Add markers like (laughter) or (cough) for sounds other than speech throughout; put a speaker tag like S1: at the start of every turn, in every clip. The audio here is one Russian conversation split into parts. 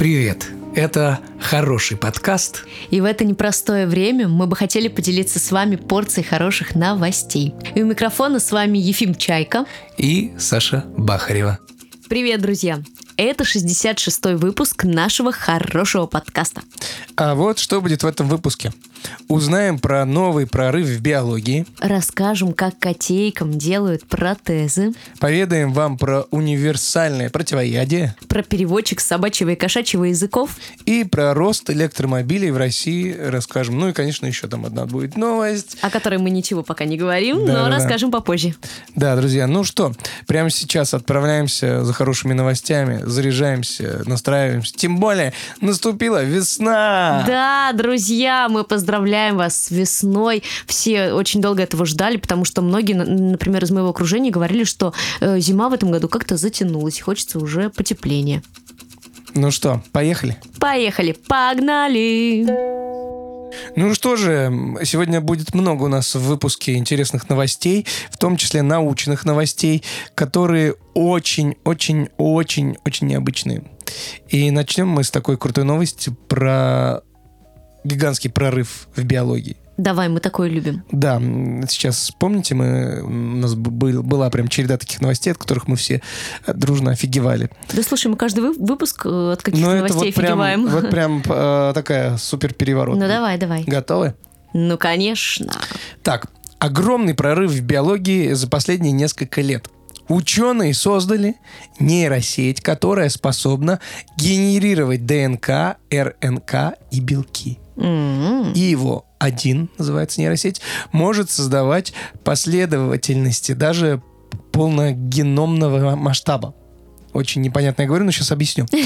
S1: Привет! Это хороший подкаст.
S2: И в это непростое время мы бы хотели поделиться с вами порцией хороших новостей. И у микрофона с вами Ефим Чайка
S1: и Саша Бахарева.
S2: Привет, друзья! Это 66-й выпуск нашего хорошего подкаста.
S1: А вот что будет в этом выпуске. Узнаем про новый прорыв в биологии.
S2: Расскажем, как котейкам делают протезы.
S1: Поведаем вам про универсальное противоядие.
S2: Про переводчик собачьего и кошачьего языков.
S1: И про рост электромобилей в России расскажем. Ну и, конечно, еще там одна будет новость.
S2: О которой мы ничего пока не говорим, да, но да, расскажем попозже.
S1: Да, друзья, ну что, прямо сейчас отправляемся за хорошими новостями, заряжаемся, настраиваемся. Тем более, наступила весна!
S2: Да, друзья, мы поздравляем вас с весной. Все очень долго этого ждали, потому что многие, например, из моего окружения говорили, что э, зима в этом году как-то затянулась, и хочется уже потепления.
S1: Ну что, поехали?
S2: Поехали, погнали!
S1: Ну что же, сегодня будет много у нас в выпуске интересных новостей, в том числе научных новостей, которые очень-очень-очень-очень необычные. И начнем мы с такой крутой новости про гигантский прорыв в биологии.
S2: Давай, мы такое любим.
S1: Да, сейчас помните, мы, у нас был, была прям череда таких новостей, от которых мы все э, дружно офигевали.
S2: Да слушай, мы каждый выпуск э, от каких-то новостей
S1: вот
S2: офигеваем.
S1: Прям, вот (laughs) прям э, такая супер переворот.
S2: Ну давай, давай.
S1: Готовы?
S2: Ну конечно.
S1: Так, огромный прорыв в биологии за последние несколько лет. Ученые создали нейросеть, которая способна генерировать ДНК, РНК и белки.
S2: Mm-hmm.
S1: И его один, называется нейросеть, может создавать последовательности даже полногеномного масштаба. Очень непонятно я говорю, но сейчас объясню. (laughs)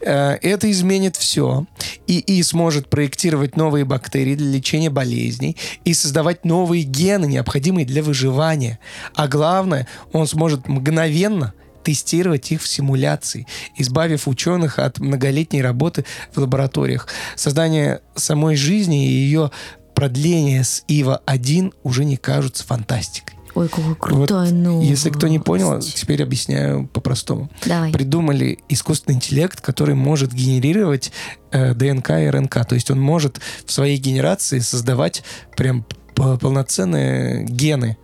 S1: Э, это изменит все. ИИ сможет проектировать новые бактерии для лечения болезней и создавать новые гены, необходимые для выживания. А главное, он сможет мгновенно тестировать их в симуляции, избавив ученых от многолетней работы в лабораториях. Создание самой жизни и ее продление с ИВА-1 уже не кажутся фантастикой.
S2: Ой, какой крутой вот,
S1: новость. Если кто не понял, теперь объясняю по-простому.
S2: Давай.
S1: Придумали искусственный интеллект, который может генерировать э, ДНК и РНК. То есть он может в своей генерации создавать прям полноценные гены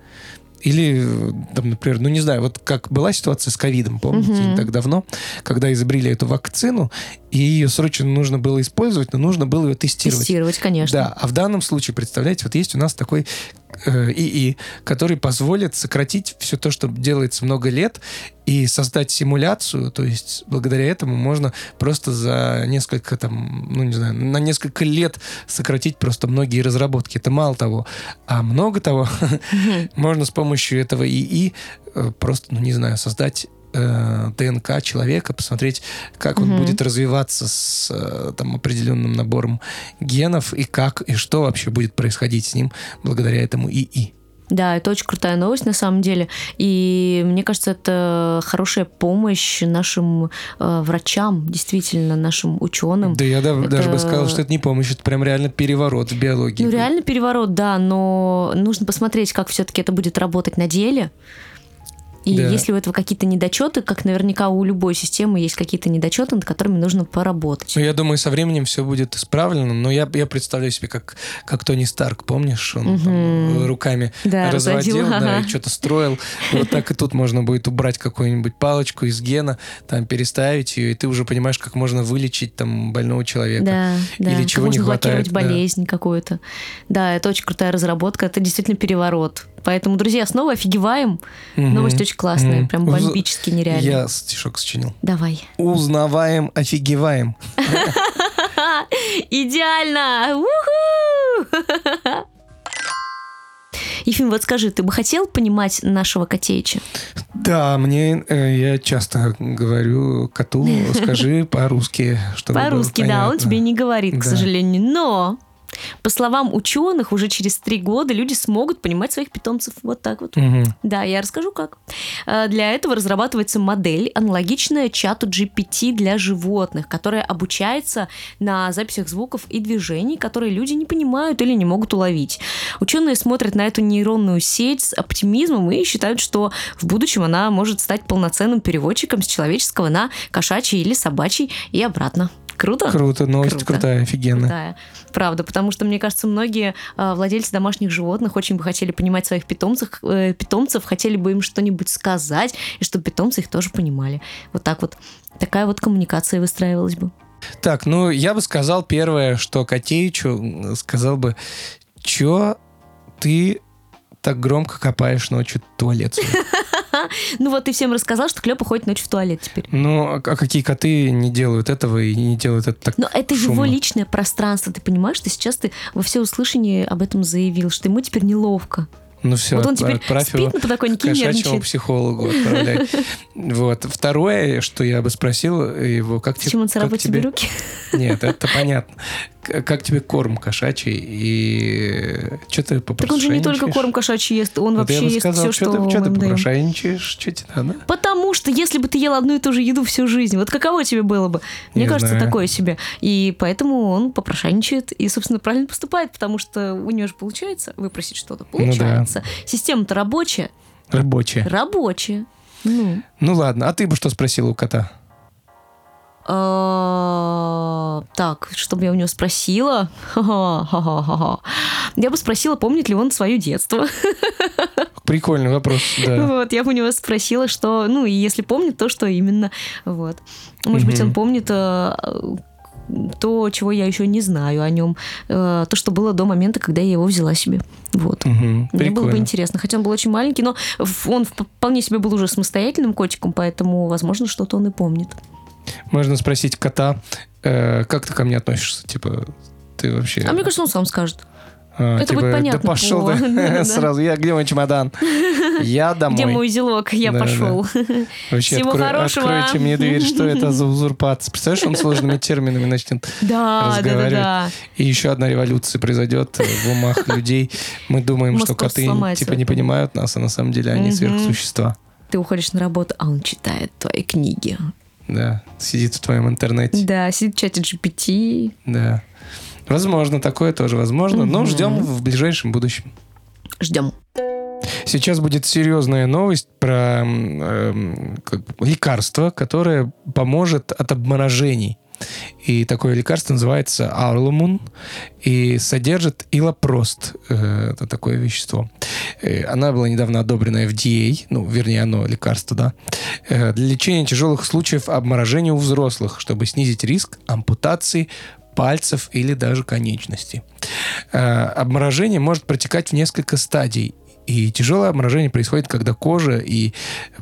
S1: или, там, например, ну не знаю, вот как была ситуация с ковидом, помните, угу. не так давно, когда изобрели эту вакцину, и ее срочно нужно было использовать, но нужно было ее тестировать.
S2: Тестировать, конечно.
S1: Да, а в данном случае, представляете, вот есть у нас такой ИИ, который позволит сократить все то, что делается много лет, и создать симуляцию, то есть благодаря этому можно просто за несколько там, ну не знаю, на несколько лет сократить просто многие разработки. Это мало того. А много того (laughs) можно с помощью этого ИИ э, просто, ну не знаю, создать э, ДНК человека, посмотреть, как он будет развиваться с э, там, определенным набором генов и как и что вообще будет происходить с ним благодаря этому ИИ.
S2: Да, это очень крутая новость на самом деле. И мне кажется, это хорошая помощь нашим э, врачам, действительно, нашим ученым.
S1: Да, я это... даже бы сказал, что это не помощь, это прям реально переворот в биологии.
S2: Ну, реально переворот, да, но нужно посмотреть, как все-таки это будет работать на деле. И да. если у этого какие-то недочеты, как наверняка у любой системы есть какие-то недочеты, над которыми нужно поработать.
S1: Ну, я думаю, со временем все будет исправлено, но я, я представляю себе, как, как Тони Старк, помнишь, он угу. там, руками да, разводил, да, и что-то строил. Вот так и тут можно будет убрать какую-нибудь палочку из гена, там переставить ее, и ты уже понимаешь, как можно вылечить там больного человека.
S2: Да, да.
S1: Или чего
S2: как
S1: не
S2: можно
S1: хватает.
S2: блокировать болезнь какую-то. Да, это очень крутая разработка, это действительно переворот. Поэтому, друзья, снова офигеваем. Угу. Новость очень классная, угу. прям бомбически нереально.
S1: Я стишок сочинил.
S2: Давай.
S1: Узнаваем, офигеваем. (laughs)
S2: Идеально! (laughs) Ефим, вот скажи, ты бы хотел понимать нашего котеича?
S1: Да, мне э, я часто говорю коту, (laughs) скажи по-русски, чтобы
S2: По-русски, да, он тебе не говорит, к сожалению, но по словам ученых, уже через три года люди смогут понимать своих питомцев вот так вот.
S1: Угу.
S2: Да, я расскажу как. Э, для этого разрабатывается модель, аналогичная чату GPT для животных, которая обучается на записях звуков и движений, которые люди не понимают или не могут уловить. Ученые смотрят на эту нейронную сеть с оптимизмом и считают, что в будущем она может стать полноценным переводчиком с человеческого на кошачий или собачий и обратно. Круто?
S1: Круто, новость
S2: Круто.
S1: крутая, офигенная.
S2: Крутая. Правда, потому что, мне кажется, многие э, владельцы домашних животных очень бы хотели понимать своих питомцев, э, питомцев, хотели бы им что-нибудь сказать, и чтобы питомцы их тоже понимали. Вот так вот. Такая вот коммуникация выстраивалась бы.
S1: Так, ну, я бы сказал первое, что Котеичу сказал бы, чё ты так громко копаешь ночью туалет (laughs) свой?»
S2: Ну вот ты всем рассказал, что Клёпа ходит ночью в туалет теперь.
S1: Ну, а а какие коты не делают этого и не делают это так
S2: Но это его
S1: шумно?
S2: личное пространство, ты понимаешь, что сейчас ты во всеуслышание об этом заявил, что ему теперь неловко.
S1: Ну все,
S2: вот он теперь спит
S1: его
S2: на подоконнике и нервничает.
S1: психологу. (laughs) Вот. Второе, что я бы спросил его, как тебе...
S2: Зачем он царапает тебе- руки?
S1: Нет, это понятно. Как тебе корм кошачий и что ты
S2: Так он же не только
S1: попрошайничаешь?
S2: корм кошачий ест, он
S1: Вот я
S2: вообще
S1: бы
S2: ест
S1: сказал,
S2: все,
S1: что
S2: что
S1: ты, что ты попрошайничаешь, что тебе надо?
S2: Потому что если бы ты ел одну и ту же еду всю жизнь, вот каково тебе было бы? Мне
S1: Не
S2: кажется,
S1: знаю.
S2: такое себе. И поэтому он попрошайничает и, собственно, правильно поступает, потому что у него же получается выпросить что-то.
S1: Ну да.
S2: Получается. Система-то рабочая.
S1: Рабочая.
S2: Рабочая. Ну.
S1: Ну ладно, а ты бы что спросила у кота?
S2: А, Так, что бы я у него спросила? (laughs) Я бы спросила, помнит ли он свое детство. (laughs)
S1: Прикольный вопрос, да.
S2: Вот, я бы у него спросила, что, ну, и если помнит, то что именно. Вот. Может быть, он помнит э, то, чего я еще не знаю о нем, э, то, что было до момента, когда я его взяла себе. Вот.
S1: Мгм,
S2: Мне было бы интересно. Хотя он был очень маленький, но он вполне себе был уже самостоятельным котиком, поэтому, возможно, что-то он и помнит.
S1: Можно спросить кота, э, как ты ко мне относишься? Типа, ты вообще...
S2: А мне кажется, он сам скажет.
S1: А,
S2: это
S1: типа,
S2: будет понятно (laughs) (laughs)
S1: Да пошел
S2: по-
S1: ты сразу. Я, где мой чемодан? (laughs) Я домой.
S2: Где мой узелок? Я
S1: Да-да.
S2: пошел.
S1: Вообще,
S2: Всего
S1: открой-
S2: хорошего.
S1: откройте мне дверь, что это за узурпация? Представляешь, он сложными терминами начнет
S2: Да, да, да,
S1: разговаривать.
S2: да.
S1: И еще одна революция произойдет в умах людей. Мы думаем,
S2: Мозг
S1: что коты
S2: сломается.
S1: типа не понимают нас, а на самом деле они сверхсущества.
S2: Ты уходишь на работу, а он читает твои книги.
S1: Да, сидит в твоем интернете.
S2: Да, сидит в чате GPT.
S1: Да. Возможно, такое тоже возможно, но
S2: Мгм.
S1: ждем в ближайшем будущем.
S2: Ждем.
S1: Сейчас будет серьезная новость про как бы лекарство, которое поможет от обморожений. И такое лекарство называется Арлумун и содержит илопрост. Э, Это такое вещество. Э, Она была недавно одобрена FDA, ну, вернее, оно, лекарство, да, э, для лечения тяжелых случаев обморожения у взрослых, чтобы снизить риск ампутации пальцев или даже конечностей. Обморожение может протекать в несколько стадий. И тяжелое обморожение происходит, когда кожа и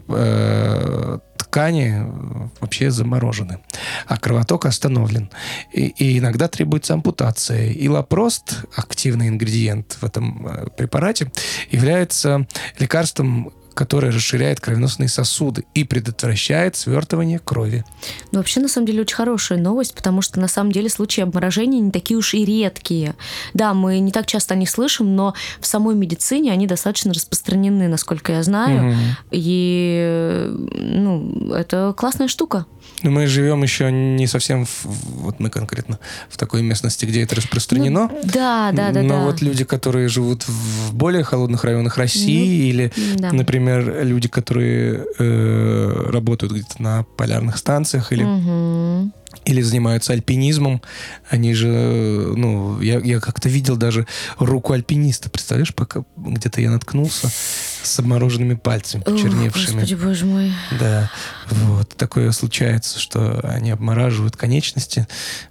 S1: э, ткани э, вообще заморожены, а кровоток остановлен. И, и иногда требуется ампутация. И лапрост, активный ингредиент в этом э, препарате, является лекарством, которое расширяет кровеносные сосуды и предотвращает свертывание крови.
S2: Ну, вообще, на самом деле, очень хорошая новость, потому что, на самом деле, случаи обморожения не такие уж и редкие. Да, мы не так часто о них слышим, но в самой медицине они достаточно распространены, насколько я знаю.
S1: Мгм.
S2: И, ну, это классная штука.
S1: Мы живем еще не совсем, в- вот мы конкретно, в такой местности, где это распространено.
S2: Ну, да, да, да,
S1: Но
S2: да.
S1: вот люди, которые живут в более холодных районах России, или,
S2: Ну, Да.
S1: например, люди, которые э, работают где-то на полярных станциях или,
S2: Мгм.
S1: или занимаются альпинизмом, они же, ну, я, я как-то видел даже руку альпиниста, представляешь, пока где-то я наткнулся с обмороженными пальцами, почерневшими.
S2: Господи, боже мой.
S1: Да, вот, такое случается, что они обмораживают конечности.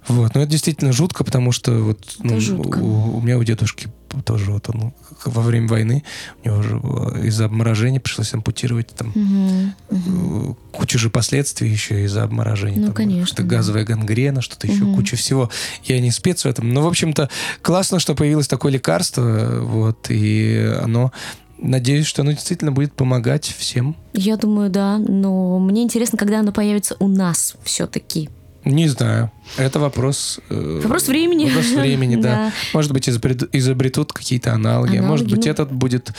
S1: Вот, но это действительно жутко, потому что вот ну. У, у меня у дедушки тоже вот он во время войны у него же э, из-за обморожения пришлось ампутировать там э, куча же последствий еще из-за обморожения.
S2: Ну,
S1: Там
S2: конечно,
S1: что-то
S2: да.
S1: газовая гангрена, что-то еще,
S2: Мгм.
S1: куча всего. Я не спец в этом. Но, в общем-то, классно, что появилось такое лекарство, вот, и оно Надеюсь, что оно действительно будет помогать всем.
S2: Я думаю, да. Но мне интересно, когда оно появится у нас все-таки.
S1: Не знаю. Это вопрос... э,
S2: Вопрос времени.
S1: Вопрос времени, да. (laughs)
S2: Да.
S1: Может быть, изобрет- изобретут какие-то аналоги. а Может
S2: Аналоги,
S1: быть,
S2: ну,
S1: этот будет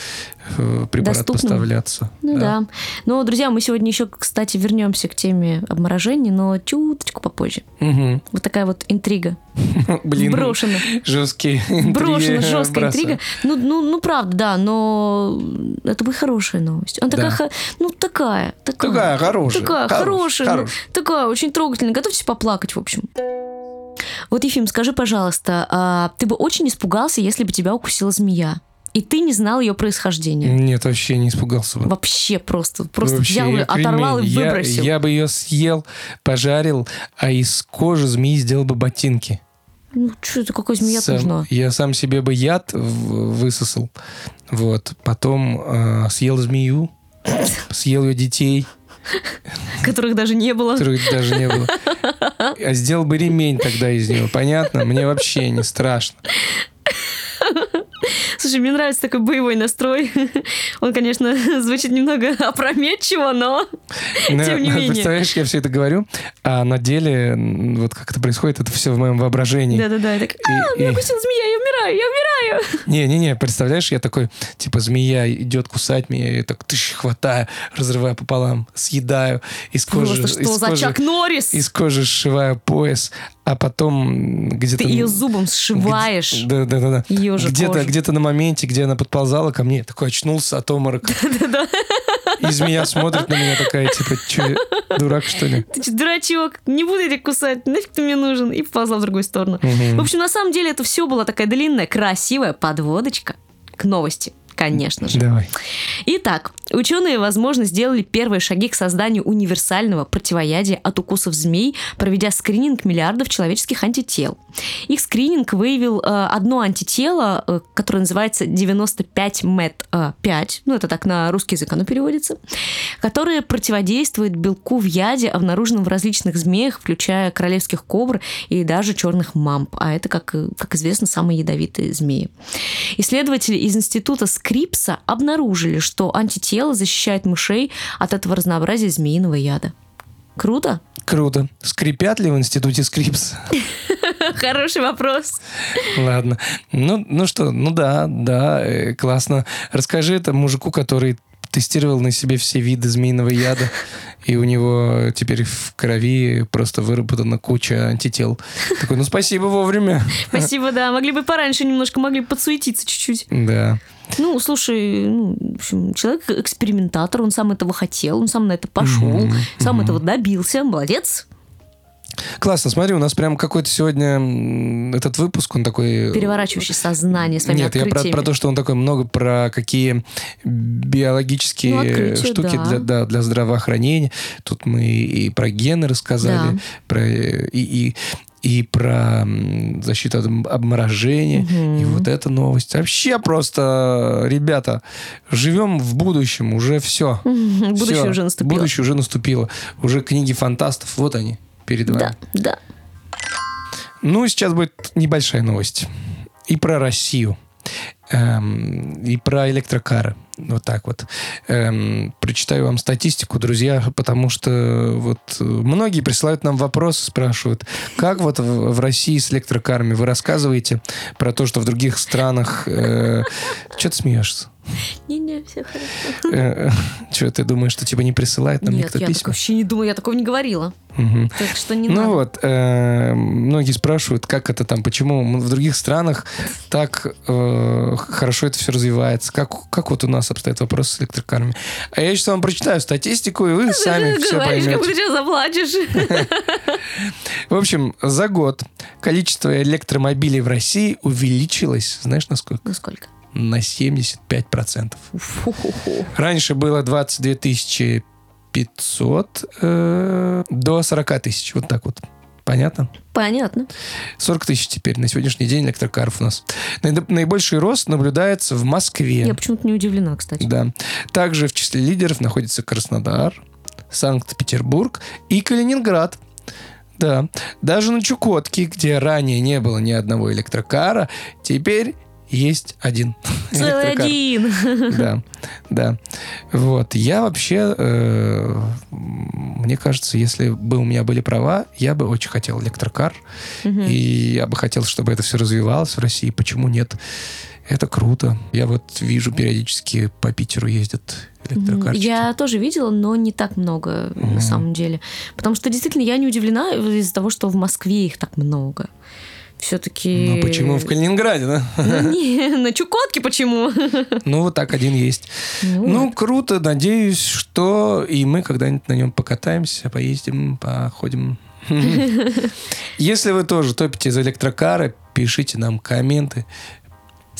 S1: э, препарат
S2: доступным.
S1: поставляться.
S2: Ну да. Но, друзья, мы сегодня еще, кстати, вернемся к теме обморожения, но чуточку попозже.
S1: Мгм.
S2: Вот такая вот интрига. (laughs)
S1: Блин,
S2: Брошена.
S1: жесткие интриги
S2: жесткая интрига. Ну, ну, ну, правда, да, но это будет хорошая новость. Она такая,
S1: Да.
S2: ну, такая, такая.
S1: Такая хорошая.
S2: Такая
S1: Хорошая,
S2: хорошая, ну, такая очень трогательная. Готовьтесь поплакать, в общем. Вот, Ефим, скажи, пожалуйста, а, ты бы очень испугался, если бы тебя укусила змея? И ты не знал ее происхождения.
S1: Нет, вообще не испугался бы.
S2: Вообще просто. Просто
S1: Вообще,
S2: взял ее, оторвал и
S1: кремень. Я-
S2: выбросил.
S1: Я, бы ее съел, пожарил, а из кожи змеи сделал бы ботинки.
S2: Ну, что это, какой змея
S1: Сам-
S2: нужна?
S1: Я сам себе бы яд высосал. Вот. Потом э, съел змею, (laughs) съел ее детей,
S2: Которых даже не было.
S1: которых даже не было. А сделал бы ремень тогда из него. Понятно? Мне вообще не страшно.
S2: Слушай, мне нравится такой боевой настрой. (laughs) Он, конечно, (laughs) звучит немного (laughs) опрометчиво, но
S1: Ну,
S2: тем не менее.
S1: Представляешь, я все это говорю, а на деле, вот как это происходит, это все в моем воображении.
S2: Да-да-да, так, а,
S1: И-
S2: меня
S1: и-
S2: змея, я умираю, я умираю.
S1: Не-не-не, представляешь, я такой, типа, змея идет кусать меня, ее так тыщ, хватаю, разрываю пополам, съедаю, из кожи,
S2: Просто
S1: из
S2: что за
S1: кожи-
S2: Чак Норрис?
S1: из кожи сшиваю пояс, а потом где-то...
S2: Ты ее зубом сшиваешь.
S1: Да, да, да, да.
S2: Же
S1: Где-то, где-то на моменте, где она подползала ко мне, такой очнулся от оморока. (laughs) И змея смотрит на меня такая, типа, че, дурак, что ли?
S2: Ты что, дурачок, не буду тебя кусать, нафиг ты мне нужен? И поползла в другую сторону.
S1: Мгм.
S2: В общем, на самом деле это все была такая длинная, красивая подводочка к новости. Конечно же.
S1: Давай.
S2: Итак, ученые, возможно, сделали первые шаги к созданию универсального противоядия от укусов змей, проведя скрининг миллиардов человеческих антител. Их скрининг выявил э, одно антитело, э, которое называется 95MET5, ну это так на русский язык оно переводится, которое противодействует белку в яде, обнаруженном в различных змеях, включая королевских кобр и даже черных мамб. А это, как, э, как известно, самые ядовитые змеи. Исследователи из института Скрипса обнаружили, что антитело защищает мышей от этого разнообразия змеиного яда. Круто?
S1: Круто. Скрипят ли в институте Скрипс? (laughs)
S2: Хороший вопрос.
S1: Ладно. Ну, ну что, ну да, да, э, классно. Расскажи это мужику, который тестировал на себе все виды змеиного яда, (laughs) и у него теперь в крови просто выработана куча антител. Такой, ну спасибо вовремя. (laughs)
S2: Спасибо, да. Могли бы пораньше немножко, могли бы подсуетиться чуть-чуть.
S1: Да.
S2: Ну, слушай, ну, в общем, человек экспериментатор, он сам этого хотел, он сам на это пошел,
S1: Мгм,
S2: сам
S1: мгм.
S2: этого добился. Молодец.
S1: Классно, смотри, у нас прям какой-то сегодня этот выпуск, он такой...
S2: Переворачивающий сознание своими
S1: Нет, я про,
S2: открытиями.
S1: про то, что он такой много про какие биологические
S2: Ну,
S1: штуки
S2: да.
S1: для, да, для здравоохранения. Тут мы и про гены рассказали,
S2: Да.
S1: про, э, и, и, и про защиту от обморожения.
S2: Мгм.
S1: И вот эта новость. Вообще просто, ребята, живем в будущем, уже все. (laughs)
S2: Будущее
S1: Всё,
S2: уже наступило.
S1: Будущее уже наступило. Уже книги фантастов, вот они перед вами.
S2: Да, да.
S1: Ну, сейчас будет небольшая новость. И про Россию. Эм, и про электрокары. Вот так вот. Эм, прочитаю вам статистику, друзья, потому что вот многие присылают нам вопросы, спрашивают, как вот в, в России с электрокарами? Вы рассказываете про то, что в других странах... Э, Че ты смеешься?
S2: Не-не, все хорошо.
S1: Че, ты думаешь, что типа не присылает нам
S2: Нет,
S1: никто
S2: я
S1: письма?
S2: вообще не думаю, я такого не говорила. Так что не
S1: ну
S2: надо.
S1: вот, э, многие спрашивают, как это там, почему в других странах так э, хорошо это все развивается, как, как вот у нас обстоят вопросы с электрокарами. А я сейчас вам прочитаю статистику, и вы сами
S2: Ты
S1: все
S2: говоришь, как
S1: поймете.
S2: будто сейчас заплачешь.
S1: В общем, за год количество электромобилей в России увеличилось, знаешь, на сколько? На 75%.
S2: Фу-ху-ху.
S1: Раньше было 22 тысячи 500 э, до 40 тысяч, вот так вот. Понятно?
S2: Понятно.
S1: 40 тысяч теперь на сегодняшний день электрокаров у нас. Наибольший рост наблюдается в Москве.
S2: Я почему-то не удивлена, кстати.
S1: Да. Также в числе лидеров находится Краснодар, Санкт-Петербург и Калининград. Да. Даже на Чукотке, где ранее не было ни одного электрокара, теперь есть один (laughs)
S2: Целый один. (laughs)
S1: Да, да. Вот. Я вообще, э, мне кажется, если бы у меня были права, я бы очень хотел электрокар. И я бы хотел, чтобы это все развивалось в России. Почему нет? Это круто. Я вот вижу периодически по Питеру ездят электрокарчики.
S2: Я тоже видела, но не так много
S1: Мгм.
S2: на самом деле. Потому что действительно я не удивлена из-за того, что в Москве их так много. Все-таки.
S1: Ну почему в Калининграде, да?
S2: Не, на Чукотке почему?
S1: Ну вот так один есть. Ну, круто. Надеюсь, что и мы когда-нибудь на нем покатаемся, поездим, походим (laughs) Если вы тоже топите за электрокары, пишите нам комменты,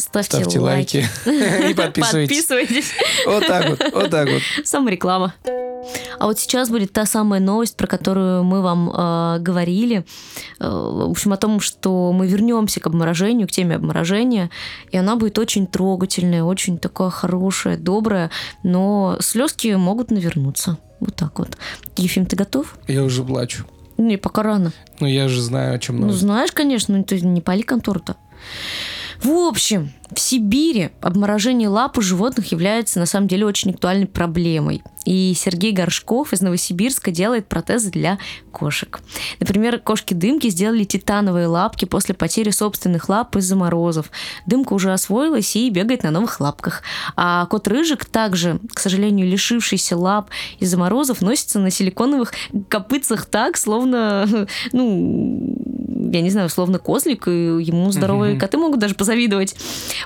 S2: Ставьте,
S1: ставьте лайки (laughs) и (laughs) подписывайтесь.
S2: Подписывайтесь.
S1: Вот так вот, вот так вот.
S2: Самореклама. А вот сейчас будет та самая новость, про которую мы вам э, говорили. Э, в общем, о том, что мы вернемся к обморожению, к теме обморожения. И она будет очень трогательная, очень такая хорошая, добрая. Но слезки могут навернуться. Вот так вот. Ефим, ты готов?
S1: Я уже плачу.
S2: Не, пока рано.
S1: Ну, я же знаю, о чем
S2: Ну,
S1: новость.
S2: знаешь, конечно, но ты не пали контору-то. В общем, в Сибири обморожение лап у животных является на самом деле очень актуальной проблемой. И Сергей Горшков из Новосибирска делает протезы для кошек. Например, кошки Дымки сделали титановые лапки после потери собственных лап из-за морозов. Дымка уже освоилась и бегает на новых лапках. А кот Рыжик также, к сожалению, лишившийся лап из-за морозов, носится на силиконовых копытцах так, словно, (laughs) ну, я не знаю, словно козлик, и ему здоровые
S1: Мгм.
S2: коты могут даже позавидовать.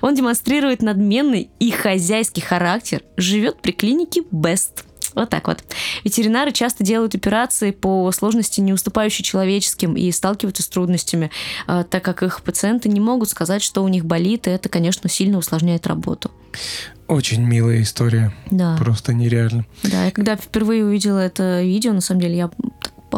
S2: Он демонстрирует надменный и хозяйский характер, живет при клинике Best. Вот так вот. Ветеринары часто делают операции по сложности, не уступающей человеческим, и сталкиваются с трудностями, а, так как их пациенты не могут сказать, что у них болит, и это, конечно, сильно усложняет работу.
S1: Очень милая история.
S2: Да,
S1: Просто нереально.
S2: да. Я когда впервые увидела это видео, на самом деле, я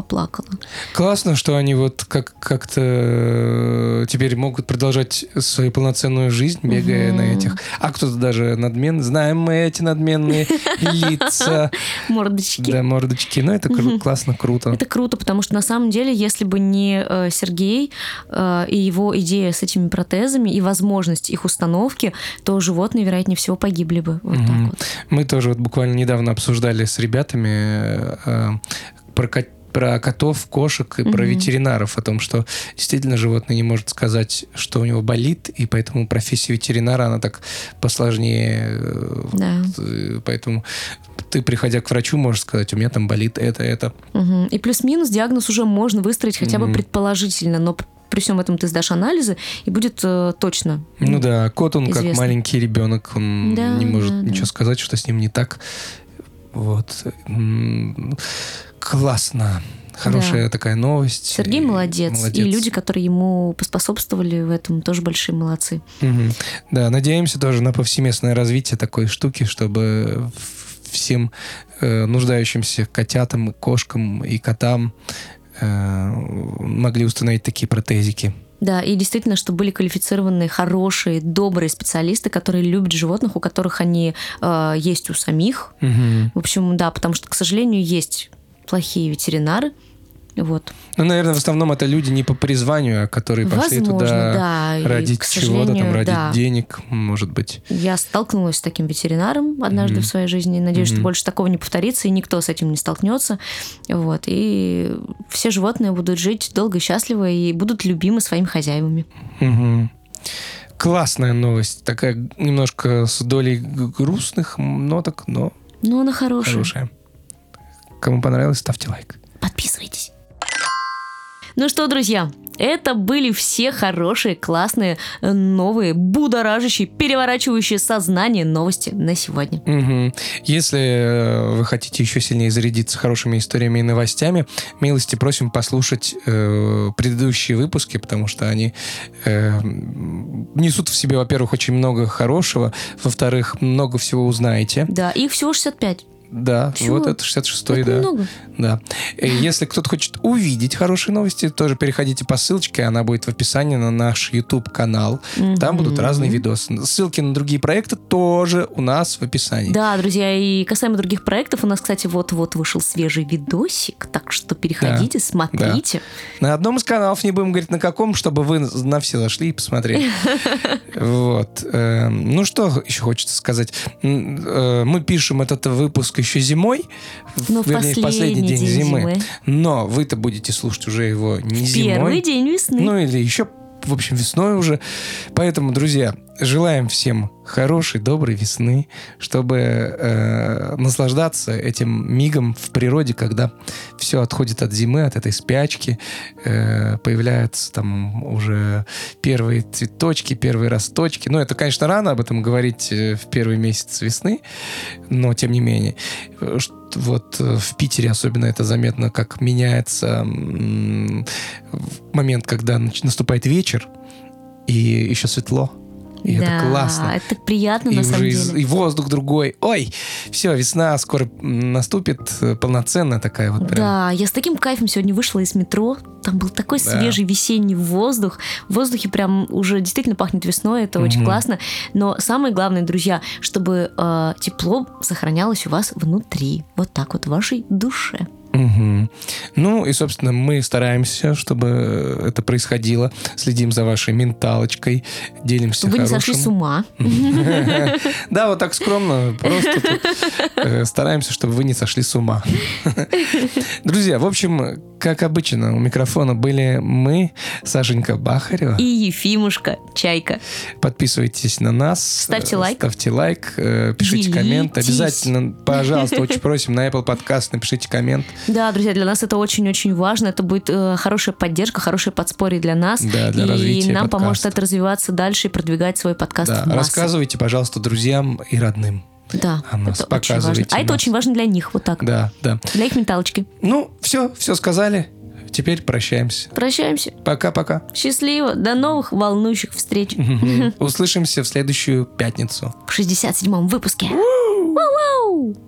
S2: поплакала.
S1: Классно, что они вот как- как-то э, теперь могут продолжать свою полноценную жизнь, бегая
S2: Мгм.
S1: на этих. А кто-то даже надмен. Знаем мы эти надменные (laughs) лица,
S2: Мордочки.
S1: да, мордочки. Ну, это классно, круто.
S2: Это круто, потому что на самом деле, если бы не э, Сергей э, и его идея с этими протезами и возможность их установки, то животные, вероятнее всего, погибли бы. Вот так
S1: Мгм.
S2: вот.
S1: Мы тоже вот буквально недавно обсуждали с ребятами э, про ко- про котов, кошек и про
S2: Мгм.
S1: ветеринаров, о том, что действительно животное не может сказать, что у него болит, и поэтому профессия ветеринара, она так посложнее. э,
S2: Да.
S1: э, Поэтому ты, приходя к врачу, можешь сказать, у меня там болит это, это.
S2: Мгм. И плюс-минус диагноз уже можно выстроить хотя бы
S1: Мгм.
S2: предположительно, но при всем этом ты сдашь анализы, и будет э, точно.
S1: Ну да, кот, он как
S2: Известно.
S1: маленький ребенок, он
S2: Да,
S1: не может
S2: да, да.
S1: ничего сказать, что с ним не так. Вот. Классно. Хорошая такая новость.
S2: Сергей
S1: И
S2: молодец.
S1: молодец.
S2: И люди, которые ему поспособствовали в этом, тоже большие молодцы.
S1: Мгм. Да, надеемся тоже на повсеместное развитие такой штуки, чтобы всем э, нуждающимся котятам, кошкам и котам э, могли установить такие протезики.
S2: Да, и действительно, что были квалифицированные, хорошие, добрые специалисты, которые любят животных, у которых они э, есть у самих.
S1: Мгм.
S2: В общем, да, потому что, к сожалению, есть плохие ветеринары. Вот.
S1: Ну, наверное, в основном это люди не по призванию, а которые пошли
S2: Возможно,
S1: туда
S2: да.
S1: ради чего-то, там, ради
S2: да.
S1: денег, может быть.
S2: Я столкнулась с таким ветеринаром однажды
S1: Мгм.
S2: в своей жизни. Надеюсь, что
S1: Мгм.
S2: больше такого не повторится, и никто с этим не столкнется. Вот. И все животные будут жить долго и счастливо и будут любимы своими хозяевами.
S1: Мгм. Классная новость. Такая немножко с долей грустных ноток, но
S2: Ну, она хорошая.
S1: хорошая. Кому понравилось, ставьте лайк.
S2: Подписывайтесь. Ну что, друзья, это были все хорошие, классные, э, новые, будоражащие, переворачивающие сознание новости на сегодня.
S1: Мгм. Если э, вы хотите еще сильнее зарядиться хорошими историями и новостями, милости просим послушать э, предыдущие выпуски, потому что они э, несут в себе, во-первых, очень много хорошего, во-вторых, много всего узнаете.
S2: Да, их всего 65.
S1: Да,
S2: Чего?
S1: вот это 66-й,
S2: Это
S1: да.
S2: много.
S1: Да. Если кто-то хочет увидеть хорошие новости, тоже переходите по ссылочке, она будет в описании на наш YouTube-канал. Там будут разные видосы. Ссылки на другие проекты тоже у нас в описании.
S2: Да, друзья, и касаемо других проектов, у нас, кстати, вот-вот вышел свежий видосик, так что переходите, смотрите.
S1: На одном из каналов, не будем говорить на каком, чтобы вы на все зашли и посмотрели. (laughs) Вот. Эм, Ну, что еще хочется сказать? Э, Мы пишем этот выпуск еще зимой,
S2: Но в
S1: вернее, в последний день
S2: день
S1: зимы.
S2: зимы.
S1: Но вы-то будете слушать уже его не зимой.
S2: Первый день весны.
S1: Ну или еще, в общем, весной уже. Поэтому, друзья, желаем всем хорошей, доброй весны, чтобы э, наслаждаться этим мигом в природе, когда все отходит от зимы, от этой спячки, э, появляются там уже первые цветочки, первые росточки. Ну, это, конечно, рано об этом говорить э, в первый месяц весны, но тем не менее. Вот э, в Питере особенно это заметно, как меняется момент, когда наступает вечер, и еще светло. И да, это классно.
S2: Это приятно, и на самом деле.
S1: И воздух другой. Ой, все, весна скоро наступит, э, полноценная такая вот.
S2: Прям. Да, я с таким кайфом сегодня вышла из метро. Там был такой да. свежий весенний воздух. В воздухе прям уже действительно пахнет весной, это очень классно. Но самое главное, друзья, чтобы э, тепло сохранялось у вас внутри. Вот так вот, в вашей душе.
S1: Угу. Ну и, собственно, мы стараемся, чтобы это происходило. Следим за вашей менталочкой, делимся
S2: Вы
S1: хорошим.
S2: не сошли с ума.
S1: Да, вот так скромно, просто э, стараемся, чтобы вы не сошли с ума. Друзья, в общем, как обычно, у микрофона были мы, Сашенька Бахарева.
S2: И Ефимушка Чайка.
S1: Подписывайтесь на нас.
S2: Ставьте лайк.
S1: Ставьте лайк, э, пишите коммент. Обязательно, пожалуйста, очень просим на Apple Podcast напишите коммент.
S2: Да, друзья, для нас это очень-очень важно. Это будет э, хорошая поддержка, хорошее подспорье для нас.
S1: Да, для и развития
S2: нам
S1: подкаста.
S2: поможет это развиваться дальше и продвигать свой подкаст да.
S1: Рассказывайте, пожалуйста, друзьям и родным.
S2: Да,
S1: а нас это очень важно.
S2: А это очень важно для них, вот так.
S1: Да, да.
S2: Для их менталочки.
S1: Ну, все, все сказали. Теперь прощаемся.
S2: Прощаемся.
S1: Пока-пока.
S2: Счастливо. До новых волнующих встреч. (laughs)
S1: Услышимся в следующую пятницу.
S2: В 67-м выпуске. Вау-вау!